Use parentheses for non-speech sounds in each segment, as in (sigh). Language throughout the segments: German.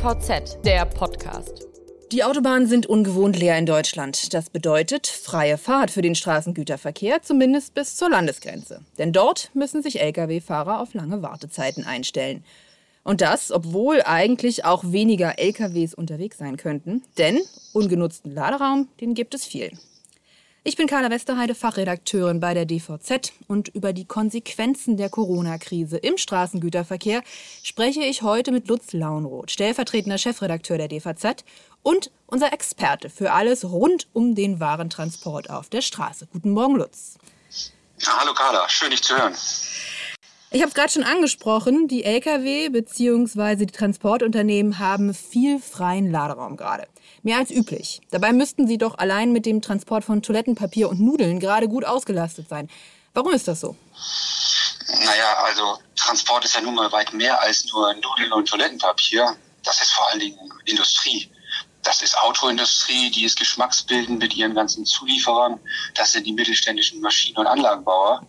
DVZ, der Podcast. Die Autobahnen sind ungewohnt leer in Deutschland. Das bedeutet freie Fahrt für den Straßengüterverkehr, zumindest bis zur Landesgrenze. Denn dort müssen sich Lkw-Fahrer auf lange Wartezeiten einstellen. Und das, obwohl eigentlich auch weniger LKWs unterwegs sein könnten. Denn ungenutzten Laderaum, den gibt es viel. Ich bin Carla Westerheide, Fachredakteurin bei der DVZ und über die Konsequenzen der Corona-Krise im Straßengüterverkehr spreche ich heute mit Lutz Launroth, stellvertretender Chefredakteur der DVZ und unser Experte für alles rund um den Warentransport auf der Straße. Guten Morgen, Lutz. Hallo Carla, schön dich zu hören. Ich habe es gerade schon angesprochen, die Lkw bzw. die Transportunternehmen haben viel freien Laderaum gerade. Mehr als üblich. Dabei müssten sie doch allein mit dem Transport von Toilettenpapier und Nudeln gerade gut ausgelastet sein. Warum ist das so? Naja, also Transport ist ja nun mal weit mehr als nur Nudeln und Toilettenpapier. Das ist vor allen Dingen Industrie. Das ist Autoindustrie, die ist geschmacksbildend mit ihren ganzen Zulieferern. Das sind die mittelständischen Maschinen- und Anlagenbauer.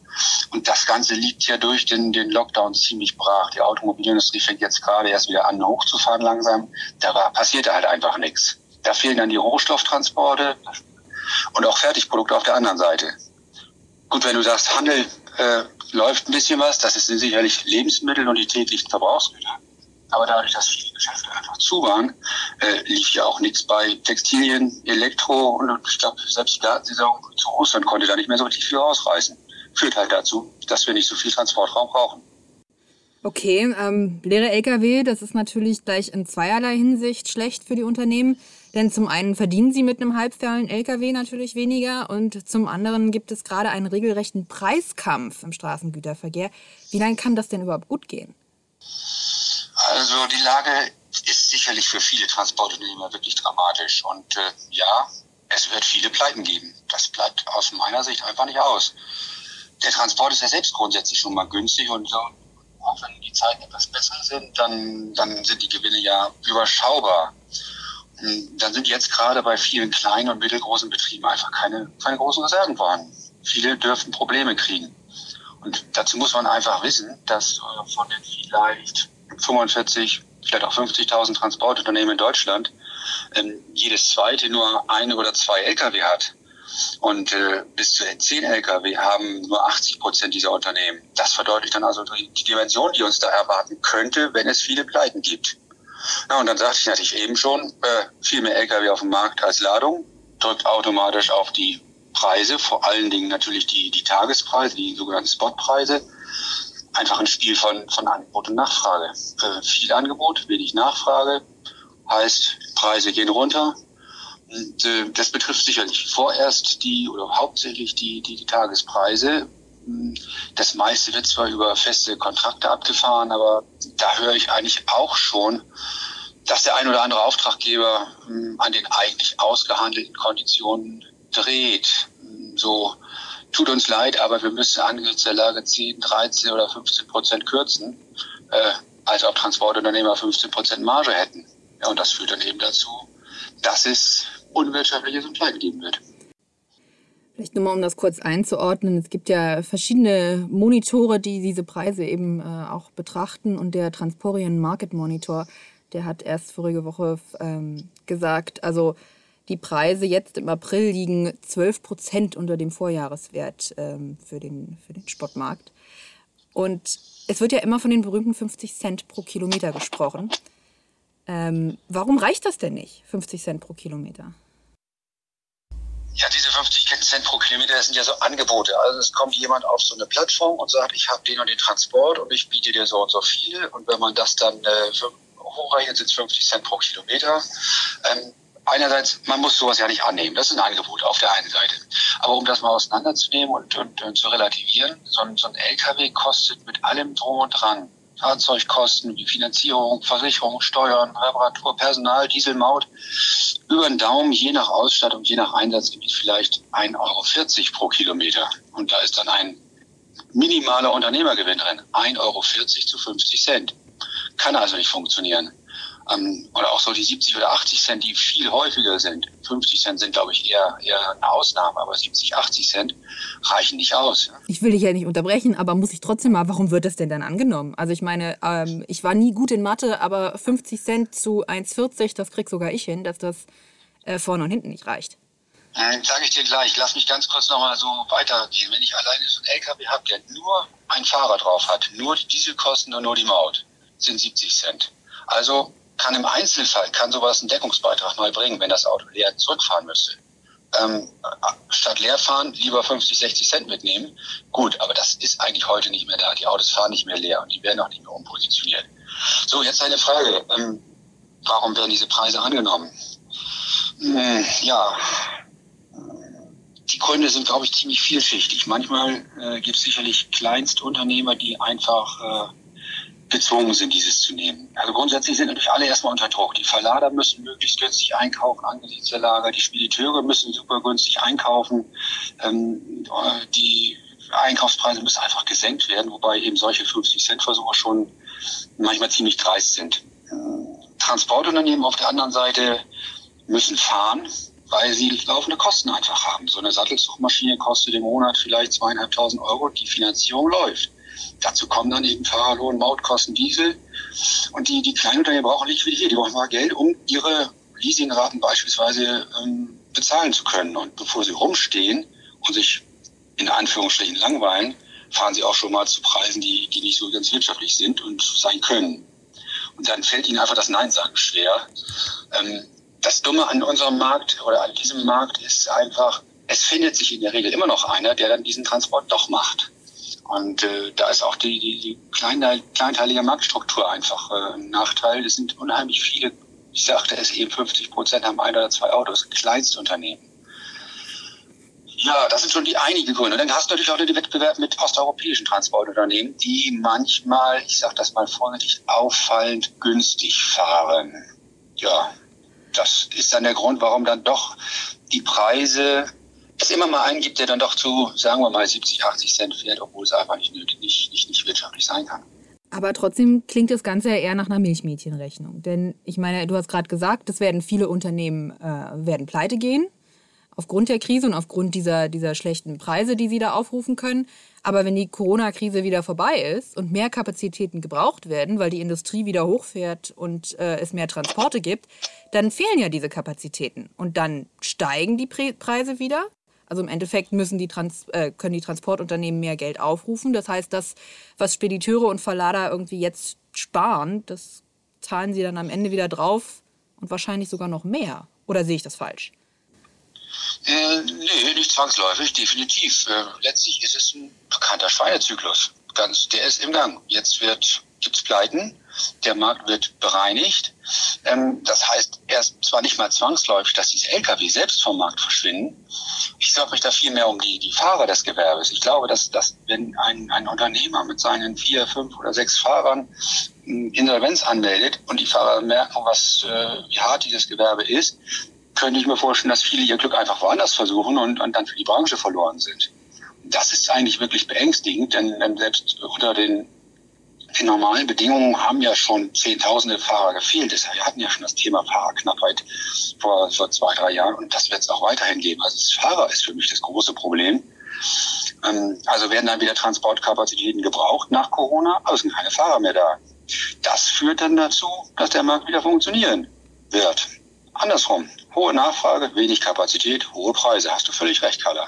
Und das Ganze liegt ja durch den, den Lockdown ziemlich brach. Die Automobilindustrie fängt jetzt gerade erst wieder an, hochzufahren langsam. Da war, passierte halt einfach nichts. Da fehlen dann die Rohstofftransporte und auch Fertigprodukte auf der anderen Seite. Gut, wenn du sagst, Handel äh, läuft ein bisschen was, das sind sicherlich Lebensmittel und die täglichen Verbrauchsgüter. Aber dadurch, dass viele Geschäfte einfach zu waren, äh, lief ja auch nichts bei Textilien, Elektro und ich glaube, selbst die Gartensaison zu Russland konnte da nicht mehr so richtig viel rausreißen. Führt halt dazu, dass wir nicht so viel Transportraum brauchen. Okay, ähm, leere Lkw, das ist natürlich gleich in zweierlei Hinsicht schlecht für die Unternehmen. Denn zum einen verdienen sie mit einem halbvollen Lkw natürlich weniger und zum anderen gibt es gerade einen regelrechten Preiskampf im Straßengüterverkehr. Wie lange kann das denn überhaupt gut gehen? Also die Lage ist sicherlich für viele Transportunternehmer wirklich dramatisch. Und äh, ja, es wird viele Pleiten geben. Das bleibt aus meiner Sicht einfach nicht aus. Der Transport ist ja selbst grundsätzlich schon mal günstig und so, auch wenn die Zeiten etwas besser sind, dann, dann sind die Gewinne ja überschaubar. Dann sind jetzt gerade bei vielen kleinen und mittelgroßen Betrieben einfach keine, keine großen Reserven vorhanden. Viele dürften Probleme kriegen. Und dazu muss man einfach wissen, dass äh, von den vielleicht 45, vielleicht auch 50.000 Transportunternehmen in Deutschland ähm, jedes zweite nur ein oder zwei Lkw hat. Und äh, bis zu 10 Lkw haben nur 80 Prozent dieser Unternehmen. Das verdeutlicht dann also die, Dimension, die uns da erwarten könnte, wenn es viele Pleiten gibt. Ja, und dann sagte ich natürlich eben schon, äh, viel mehr Lkw auf dem Markt als Ladung, drückt automatisch auf die Preise, vor allen Dingen natürlich die, die Tagespreise, die sogenannten Spotpreise. Einfach ein Spiel von, von Angebot und Nachfrage. Äh, viel Angebot, wenig Nachfrage, heißt Preise gehen runter, das betrifft sicherlich vorerst die oder hauptsächlich die, die, die Tagespreise. Das meiste wird zwar über feste Kontrakte abgefahren, aber da höre ich eigentlich auch schon, dass der ein oder andere Auftraggeber hm, an den eigentlich ausgehandelten Konditionen dreht. So, tut uns leid, aber wir müssen angesichts der Lage 10, 13 oder 15 Prozent kürzen, äh, als ob Transportunternehmer 15 Prozent Marge hätten. Ja, und das führt dann eben dazu, dass es unwirtschaftliches und Pleite geben wird. Vielleicht nur mal, um das kurz einzuordnen. Es gibt ja verschiedene Monitore, die diese Preise eben äh, auch betrachten. Und der Transporien Market Monitor, der hat erst vorige Woche ähm, gesagt, also die Preise jetzt im April liegen 12 Prozent unter dem Vorjahreswert ähm, für, den, für den Sportmarkt. Und es wird ja immer von den berühmten 50 Cent pro Kilometer gesprochen. Ähm, warum reicht das denn nicht, 50 Cent pro Kilometer? Ja, diese 50 Cent pro Kilometer sind ja so Angebote. Also es kommt jemand auf so eine Plattform und sagt, ich habe den und den Transport und ich biete dir so und so viel. Und wenn man das dann äh, hochrechnet, sind es 50 Cent pro Kilometer. Ähm, einerseits, man muss sowas ja nicht annehmen. Das ist ein Angebot auf der einen Seite. Aber um das mal auseinanderzunehmen und, und, und zu relativieren, so ein, so ein LKW kostet mit allem drum und dran Fahrzeugkosten wie Finanzierung, Versicherung, Steuern, Reparatur, Personal, Diesel, Maut, über den Daumen, je nach Ausstattung, je nach Einsatzgebiet vielleicht 1,40 Euro pro Kilometer. Und da ist dann ein minimaler Unternehmergewinn drin. 1,40 Euro zu 50 Cent. Kann also nicht funktionieren. Ähm, oder auch so die 70 oder 80 Cent, die viel häufiger sind. 50 Cent sind, glaube ich, eher, eher eine Ausnahme, aber 70, 80 Cent reichen nicht aus. Ja? Ich will dich ja nicht unterbrechen, aber muss ich trotzdem mal, warum wird das denn dann angenommen? Also ich meine, ähm, ich war nie gut in Mathe, aber 50 Cent zu 1,40, das krieg sogar ich hin, dass das äh, vorne und hinten nicht reicht. Äh, Sage ich dir gleich. Lass mich ganz kurz nochmal so weitergehen. Wenn ich alleine so ein LKW habe, der nur ein Fahrer drauf hat, nur die Dieselkosten und nur die Maut, sind 70 Cent. Also kann im Einzelfall, kann sowas einen Deckungsbeitrag mal bringen, wenn das Auto leer zurückfahren müsste. Ähm, statt leer fahren, lieber 50, 60 Cent mitnehmen. Gut, aber das ist eigentlich heute nicht mehr da. Die Autos fahren nicht mehr leer und die werden auch nicht mehr umpositioniert. So, jetzt eine Frage. Ähm, warum werden diese Preise angenommen? Hm, ja, die Gründe sind, glaube ich, ziemlich vielschichtig. Manchmal äh, gibt es sicherlich Kleinstunternehmer, die einfach äh, gezwungen sind, dieses zu nehmen. Also grundsätzlich sind natürlich alle erstmal unter Druck. Die Verlader müssen möglichst günstig einkaufen angesichts der Lager, die Spediteure müssen super günstig einkaufen, ähm, die Einkaufspreise müssen einfach gesenkt werden, wobei eben solche 50-Cent-Versuche schon manchmal ziemlich dreist sind. Transportunternehmen auf der anderen Seite müssen fahren, weil sie laufende Kosten einfach haben. So eine Sattelzugmaschine kostet im Monat vielleicht zweieinhalbtausend Euro, die Finanzierung läuft. Dazu kommen dann eben Fahrerlohn, Mautkosten, Diesel. Und die, die Kleinunternehmen brauchen Liquidität, die brauchen mal Geld, um ihre Leasingraten beispielsweise ähm, bezahlen zu können. Und bevor sie rumstehen und sich in Anführungsstrichen langweilen, fahren sie auch schon mal zu Preisen, die, die nicht so ganz wirtschaftlich sind und sein können. Und dann fällt ihnen einfach das Nein sagen schwer. Ähm, das Dumme an unserem Markt oder an diesem Markt ist einfach, es findet sich in der Regel immer noch einer, der dann diesen Transport doch macht. Und äh, da ist auch die, die, die kleine, kleinteilige Marktstruktur einfach äh, ein Nachteil. Es sind unheimlich viele, ich sagte es eben, 50 Prozent haben ein oder zwei Autos, Kleinstunternehmen. Ja, das sind schon die einige Gründe. Und dann hast du natürlich auch den Wettbewerb mit osteuropäischen Transportunternehmen, die manchmal, ich sage das mal vorsichtig, auffallend günstig fahren. Ja, das ist dann der Grund, warum dann doch die Preise es immer mal einen gibt, der dann doch zu, sagen wir mal, 70, 80 Cent fährt, obwohl es einfach nicht, nicht, nicht, nicht wirtschaftlich sein kann. Aber trotzdem klingt das Ganze ja eher nach einer Milchmädchenrechnung. Denn ich meine, du hast gerade gesagt, es werden viele Unternehmen äh, werden pleite gehen aufgrund der Krise und aufgrund dieser, dieser schlechten Preise, die sie da aufrufen können. Aber wenn die Corona-Krise wieder vorbei ist und mehr Kapazitäten gebraucht werden, weil die Industrie wieder hochfährt und äh, es mehr Transporte gibt, dann fehlen ja diese Kapazitäten. Und dann steigen die Pre Preise wieder. Also im Endeffekt müssen die Trans äh, können die Transportunternehmen mehr Geld aufrufen. Das heißt, das, was Spediteure und Verlader irgendwie jetzt sparen, das zahlen sie dann am Ende wieder drauf und wahrscheinlich sogar noch mehr. Oder sehe ich das falsch? Äh, nee, nicht zwangsläufig, definitiv. Äh, letztlich ist es ein bekannter Schweinezyklus. Ganz, der ist im Gang. Jetzt wird gibt's Pleiten, der Markt wird bereinigt. Ähm, das heißt erst zwar nicht mal zwangsläufig, dass diese Lkw selbst vom Markt verschwinden. Ich sorge mich da viel mehr um die, die Fahrer des Gewerbes. Ich glaube, dass, dass wenn ein, ein Unternehmer mit seinen vier, fünf oder sechs Fahrern hm, Insolvenz anmeldet und die Fahrer merken, was, äh, wie hart dieses Gewerbe ist, könnte ich mir vorstellen, dass viele ihr Glück einfach woanders versuchen und, und dann für die Branche verloren sind. Das ist eigentlich wirklich beängstigend, denn, denn selbst unter den, den normalen Bedingungen haben ja schon Zehntausende Fahrer gefehlt. Wir hatten ja schon das Thema Fahrerknappheit vor, vor zwei, drei Jahren und das wird es auch weiterhin geben. Also das Fahrer ist für mich das große Problem. Ähm, also werden dann wieder Transportkapazitäten gebraucht nach Corona, aber es sind keine Fahrer mehr da. Das führt dann dazu, dass der Markt wieder funktionieren wird. Andersrum, hohe Nachfrage, wenig Kapazität, hohe Preise. Hast du völlig recht, Carla.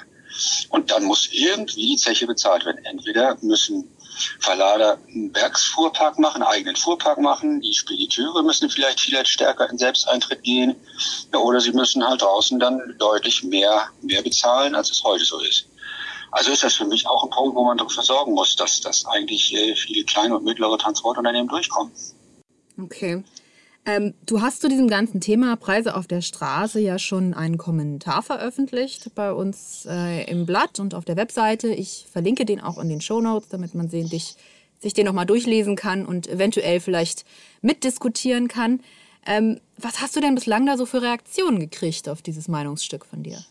Und dann muss irgendwie die Zeche bezahlt werden. Entweder müssen Verlader einen Werksfuhrpark machen, einen eigenen Fuhrpark machen. Die Spediteure müssen vielleicht vielleicht stärker in Selbsteintritt gehen. Ja, oder sie müssen halt draußen dann deutlich mehr, mehr bezahlen, als es heute so ist. Also ist das für mich auch ein Punkt, wo man dafür sorgen muss, dass, dass eigentlich äh, viele kleine und mittlere Transportunternehmen durchkommen. Okay. Ähm, du hast zu diesem ganzen Thema Preise auf der Straße ja schon einen Kommentar veröffentlicht bei uns äh, im Blatt und auf der Webseite. Ich verlinke den auch in den Show Notes, damit man sehen, dich, sich den nochmal durchlesen kann und eventuell vielleicht mitdiskutieren kann. Ähm, was hast du denn bislang da so für Reaktionen gekriegt auf dieses Meinungsstück von dir?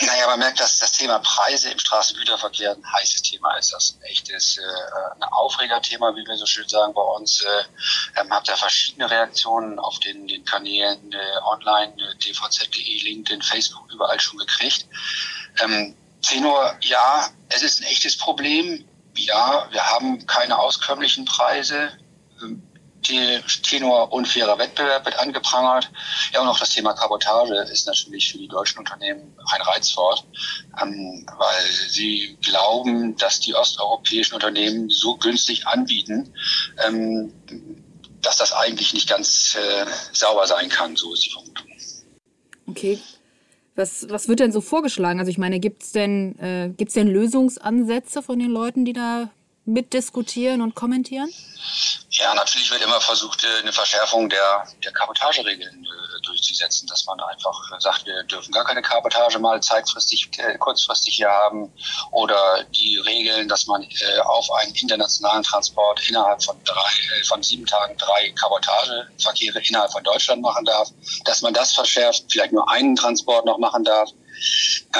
Naja, man merkt, dass das Thema Preise im Straßengüterverkehr ein heißes Thema ist. Das ist ein echtes, äh, ein Aufregerthema, wie wir so schön sagen bei uns. Äh, ähm, habt ihr verschiedene Reaktionen auf den, den Kanälen äh, online, äh, dvz.de, LinkedIn, Facebook, überall schon gekriegt. Ähm, Tenor, ja, es ist ein echtes Problem. Ja, wir haben keine auskömmlichen Preise. Ähm, Tenor unfairer Wettbewerb wird angeprangert. Ja, und auch das Thema Kabotage ist natürlich für die deutschen Unternehmen ein Reizwort, ähm, weil sie glauben, dass die osteuropäischen Unternehmen so günstig anbieten, ähm, dass das eigentlich nicht ganz äh, sauber sein kann. So ist die Vermutung. Okay. Was, was wird denn so vorgeschlagen? Also ich meine, gibt es denn, äh, denn Lösungsansätze von den Leuten, die da mitdiskutieren und kommentieren? Ja, natürlich wird immer versucht, äh, eine Verschärfung der, der Kabotageregeln äh, durchzusetzen, dass man einfach sagt, wir dürfen gar keine Kabotage mal zeitfristig, äh, kurzfristig hier haben oder die Regeln, dass man äh, auf einen internationalen Transport innerhalb von drei, äh, von sieben Tagen drei Kabotageverkehre innerhalb von Deutschland machen darf, dass man das verschärft, vielleicht nur einen Transport noch machen darf.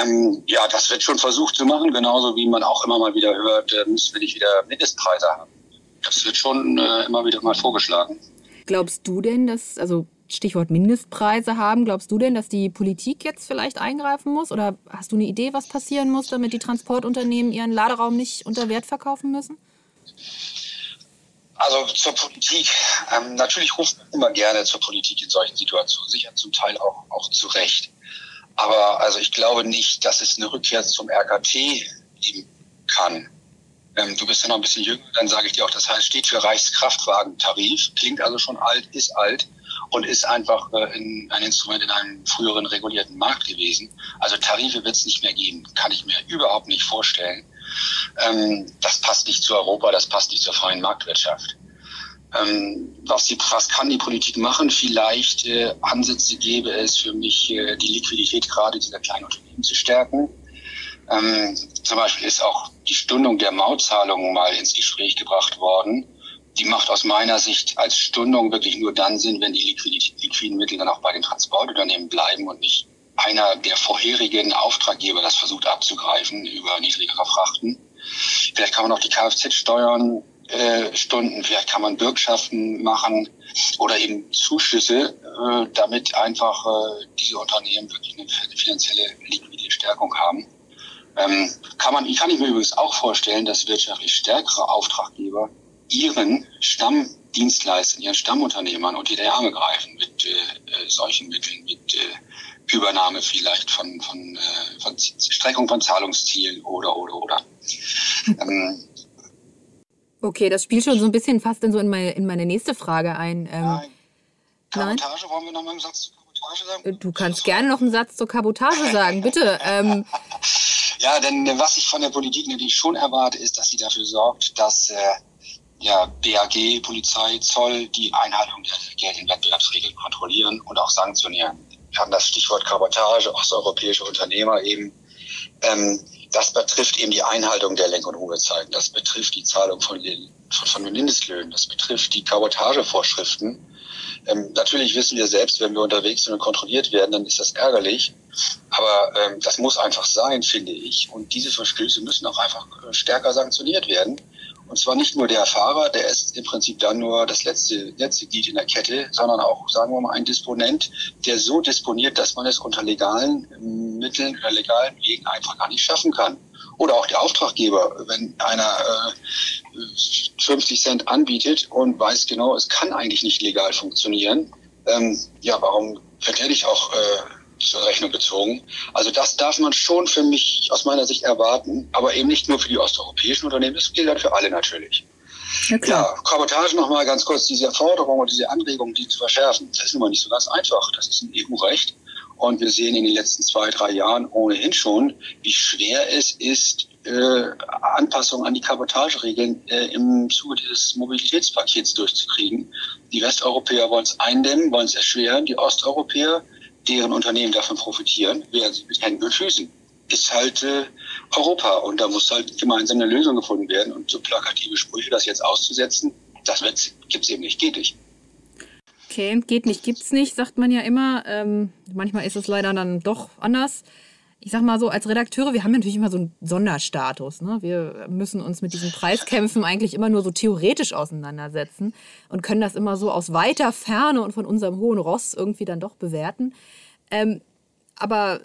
Ähm, ja, das wird schon versucht zu machen, genauso wie man auch immer mal wieder hört, äh, müssen wir nicht wieder Mindestpreise haben. Das wird schon äh, immer wieder mal vorgeschlagen. Glaubst du denn, dass, also Stichwort Mindestpreise haben, glaubst du denn, dass die Politik jetzt vielleicht eingreifen muss? Oder hast du eine Idee, was passieren muss, damit die Transportunternehmen ihren Laderaum nicht unter Wert verkaufen müssen? Also zur Politik. Ähm, natürlich ruft man immer gerne zur Politik in solchen Situationen, sicher zum Teil auch, auch zu Recht. Aber also ich glaube nicht, dass es eine Rückkehr zum RKT geben kann. Ähm, du bist ja noch ein bisschen jünger, dann sage ich dir auch, das heißt, steht für Reichskraftwagentarif, klingt also schon alt, ist alt und ist einfach äh, in, ein Instrument in einem früheren regulierten Markt gewesen. Also Tarife wird es nicht mehr geben, kann ich mir überhaupt nicht vorstellen. Ähm, das passt nicht zu Europa, das passt nicht zur freien Marktwirtschaft. Ähm, was, die, was kann die Politik machen? Vielleicht äh, Ansätze gäbe es für mich, äh, die Liquidität gerade dieser kleinen Unternehmen zu stärken. Ähm, zum Beispiel ist auch die Stundung der Mautzahlungen mal ins Gespräch gebracht worden. Die macht aus meiner Sicht als Stundung wirklich nur dann Sinn, wenn die liquiden Mittel dann auch bei den Transportunternehmen bleiben und nicht einer der vorherigen Auftraggeber das versucht abzugreifen über niedrigere Frachten. Vielleicht kann man auch die Kfz-Steuern äh, Stunden, vielleicht kann man Bürgschaften machen oder eben Zuschüsse, äh, damit einfach äh, diese Unternehmen wirklich eine finanzielle liquide Stärkung haben. Ähm, kann man, kann ich mir übrigens auch vorstellen, dass wirtschaftlich stärkere Auftraggeber ihren Stammdienstleistern, ihren Stammunternehmern unter die Arme greifen mit äh, solchen Mitteln, mit äh, Übernahme vielleicht von, von, äh, von Streckung von Zahlungszielen oder, oder, oder. (laughs) Ähm, okay, das spielt schon so ein bisschen fast in, so in, meine, in meine nächste Frage ein. Ähm, nein. Kabotage, wollen wir noch mal einen Satz zur Kabotage sagen? Du kannst gerne noch einen Satz zur Kabotage sagen, (laughs) bitte. Ähm, Ja, denn äh, was ich von der Politik natürlich schon erwarte, ist, dass sie dafür sorgt, dass äh, ja, BAG, Polizei, Zoll die Einhaltung der geltenden Wettbewerbsregeln kontrollieren und auch sanktionieren. Wir haben das Stichwort Kabotage, osteuropäische Unternehmer eben. Ähm, das betrifft eben die Einhaltung der Lenk- und Ruhezeiten. Das betrifft die Zahlung von, von, von den Mindestlöhnen. Das betrifft die Kabotagevorschriften. Ähm, natürlich wissen wir selbst, wenn wir unterwegs sind und kontrolliert werden, dann ist das ärgerlich. Aber ähm, das muss einfach sein, finde ich. Und diese Verstöße müssen auch einfach äh, stärker sanktioniert werden. Und zwar nicht nur der Fahrer, der ist im Prinzip dann nur das letzte, letzte Glied in der Kette, sondern auch, sagen wir mal, ein Disponent, der so disponiert, dass man es unter legalen ähm, Mitteln oder legalen Wegen einfach gar nicht schaffen kann. Oder auch der Auftraggeber, wenn einer äh, 50 Cent anbietet und weiß genau, es kann eigentlich nicht legal funktionieren, ähm, ja, warum verkehrt ich auch äh, zur Rechnung gezogen. Also das darf man schon für mich aus meiner Sicht erwarten, aber eben nicht nur für die osteuropäischen Unternehmen, das gilt halt für alle natürlich. Ja, ja Kabotage nochmal ganz kurz, diese Forderung und diese Anregung, die zu verschärfen, das ist nun mal nicht so ganz einfach. Das ist ein EU-Recht. Und wir sehen in den letzten zwei, drei Jahren ohnehin schon, wie schwer es ist, äh, Anpassungen an die Kabotageregeln äh, im Zuge des Mobilitätspakets durchzukriegen. Die Westeuropäer wollen es eindämmen, wollen es erschweren. Die Osteuropäer deren Unternehmen davon profitieren, werden sie mit Händen und Füßen. Ist halt äh, Europa und da muss halt gemeinsam eine Lösung gefunden werden und so plakative Sprüche, das jetzt auszusetzen, das gibt es eben nicht, geht nicht. Okay, geht nicht, gibt's nicht, sagt man ja immer. Ähm, manchmal ist es leider dann doch anders. Ich sag mal so, als Redakteure, wir haben natürlich immer so einen Sonderstatus. Ne? Wir müssen uns mit diesen Preiskämpfen eigentlich immer nur so theoretisch auseinandersetzen und können das immer so aus weiter Ferne und von unserem hohen Ross irgendwie dann doch bewerten. Ähm, aber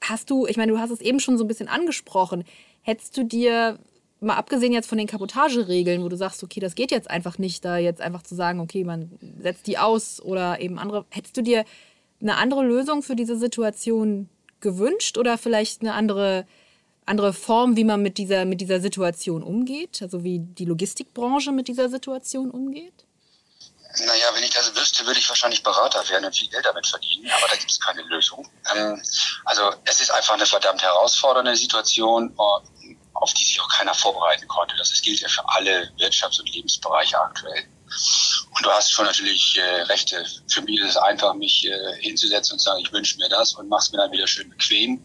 hast du, ich meine, du hast es eben schon so ein bisschen angesprochen, hättest du dir mal abgesehen jetzt von den Kapotageregeln, wo du sagst, okay, das geht jetzt einfach nicht, da jetzt einfach zu sagen, okay, man setzt die aus oder eben andere, hättest du dir eine andere Lösung für diese Situation gewünscht oder vielleicht eine andere, andere Form, wie man mit dieser, mit dieser Situation umgeht? Also wie die Logistikbranche mit dieser Situation umgeht? Naja, wenn ich das wüsste, würde ich wahrscheinlich Berater werden und viel Geld damit verdienen, aber da gibt es keine Lösung. Ähm, also es ist einfach eine verdammt herausfordernde Situation, äh, auf die sich auch keiner vorbereiten konnte. Das gilt ja für alle Wirtschafts- und Lebensbereiche aktuell. Und du hast schon natürlich äh, Rechte. Für mich ist es einfach, mich äh, hinzusetzen und zu sagen, ich wünsche mir das und mach's mir dann wieder schön bequem.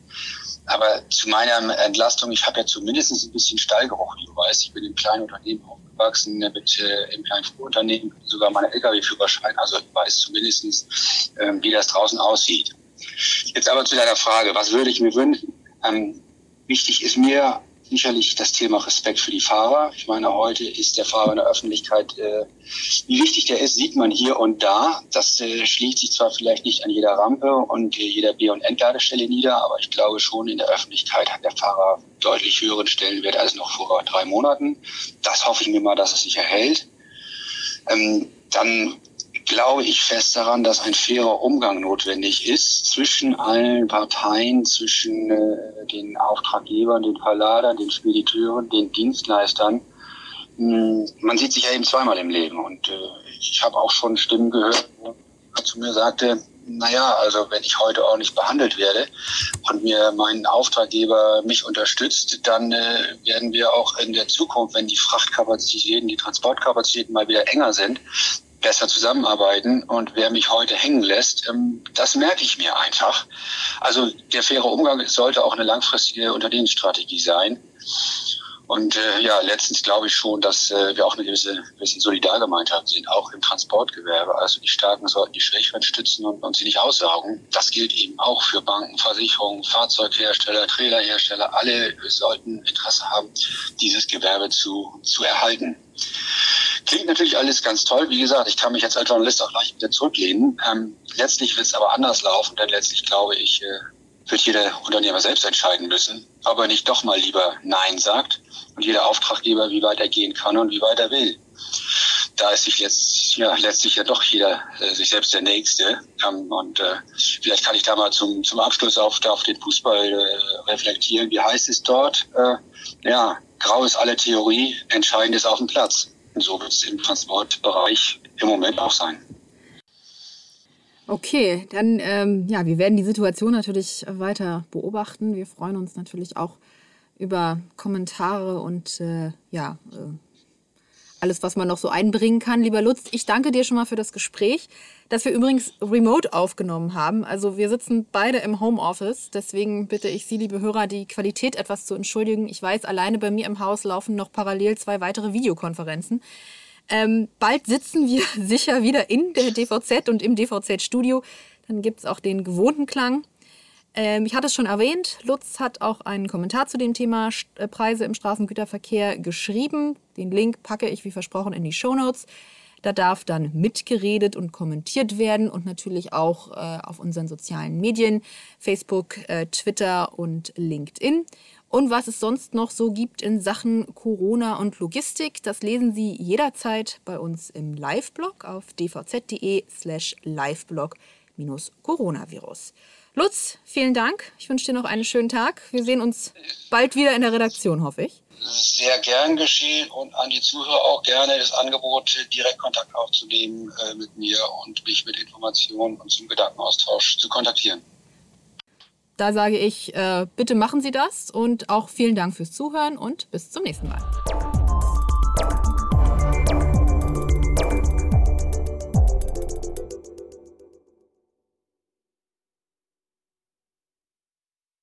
Aber zu meiner Entlastung, ich habe ja zumindest ein bisschen Stallgeruch, wie du weißt. Ich bin im kleinen Unternehmen aufgewachsen, mit äh, im kleinen Unternehmen sogar meine Lkw-Führerschein. Also ich weiß zumindest, äh, wie das draußen aussieht. Jetzt aber zu deiner Frage, was würde ich mir wünschen? Ähm, wichtig ist mir sicherlich das Thema Respekt für die Fahrer. Ich meine, heute ist der Fahrer in der Öffentlichkeit, äh, wie wichtig der ist, sieht man hier und da. Das äh, schlägt sich zwar vielleicht nicht an jeder Rampe und äh, jeder B- und Entladestelle nieder, aber ich glaube schon in der Öffentlichkeit hat der Fahrer deutlich höheren Stellenwert als noch vor drei Monaten. Das hoffe ich mir mal, dass es sich erhält. Ähm, dann glaube ich fest daran, dass ein fairer Umgang notwendig ist zwischen allen Parteien, zwischen äh, den Auftraggebern, den Verladern, den Spediteuren, den Dienstleistern. Hm, man sieht sich ja eben zweimal im Leben und äh, ich habe auch schon Stimmen gehört, wo zu mir sagte, naja, also wenn ich heute nicht behandelt werde und mir mein Auftraggeber mich unterstützt, dann äh, werden wir auch in der Zukunft, wenn die Frachtkapazitäten, die Transportkapazitäten mal wieder enger sind, besser zusammenarbeiten. Und wer mich heute hängen lässt, ähm, das merke ich mir einfach. Also der faire Umgang sollte auch eine langfristige Unternehmensstrategie sein. Und äh, ja, letztens glaube ich schon, dass äh, wir auch eine gewisse bisschen Solidargemeinschaft sind, auch im Transportgewerbe. Also die Starken sollten die Schwächeren stützen und, und sie nicht aussaugen. Das gilt eben auch für Banken, Versicherungen, Fahrzeughersteller, Trailerhersteller. Alle sollten Interesse haben, dieses Gewerbe zu, zu erhalten. Klingt natürlich alles ganz toll. Wie gesagt, ich kann mich als Journalist auch gleich wieder zurücklehnen. Ähm, letztlich wird es aber anders laufen, denn letztlich glaube ich, äh, wird jeder Unternehmer selbst entscheiden müssen, ob er nicht doch mal lieber Nein sagt und jeder Auftraggeber, wie weit er gehen kann und wie weit er will. Da ist sich jetzt ja letztlich ja doch jeder äh, sich selbst der Nächste. Ähm, und äh, vielleicht kann ich da mal zum, zum Abschluss auf, auf den Fußball äh, reflektieren. Wie heißt es dort? Äh, ja, grau ist alle Theorie, entscheidend ist auf dem Platz. So wird es im Transportbereich im Moment auch sein. Okay, dann ähm, ja, wir werden die Situation natürlich weiter beobachten. Wir freuen uns natürlich auch über Kommentare und äh, ja, äh, alles, was man noch so einbringen kann. Lieber Lutz, ich danke dir schon mal für das Gespräch, das wir übrigens remote aufgenommen haben. Also wir sitzen beide im Homeoffice. Deswegen bitte ich Sie, liebe Hörer, die Qualität etwas zu entschuldigen. Ich weiß, alleine bei mir im Haus laufen noch parallel zwei weitere Videokonferenzen. Ähm, bald sitzen wir (laughs) sicher wieder in der DVZ und im DVZ-Studio. Dann gibt es auch den gewohnten Klang. Ähm, ich hatte es schon erwähnt, Lutz hat auch einen Kommentar zu dem Thema äh, Preise im Straßengüterverkehr geschrieben. Den Link packe ich wie versprochen in die Show Notes. Da darf dann mitgeredet und kommentiert werden und natürlich auch äh, auf unseren sozialen Medien, Facebook, äh, Twitter und LinkedIn. Und was es sonst noch so gibt in Sachen Corona und Logistik, das lesen Sie jederzeit bei uns im Live-Blog auf dvz.de slash liveblog-coronavirus. Lutz, vielen Dank. Ich wünsche dir noch einen schönen Tag. Wir sehen uns bald wieder in der Redaktion, hoffe ich. Sehr gern geschehen und an die Zuhörer auch gerne das Angebot, direkt Kontakt aufzunehmen äh, mit mir und mich mit Informationen und zum Gedankenaustausch zu kontaktieren. Da sage ich, äh, bitte machen Sie das und auch vielen Dank fürs Zuhören und bis zum nächsten Mal.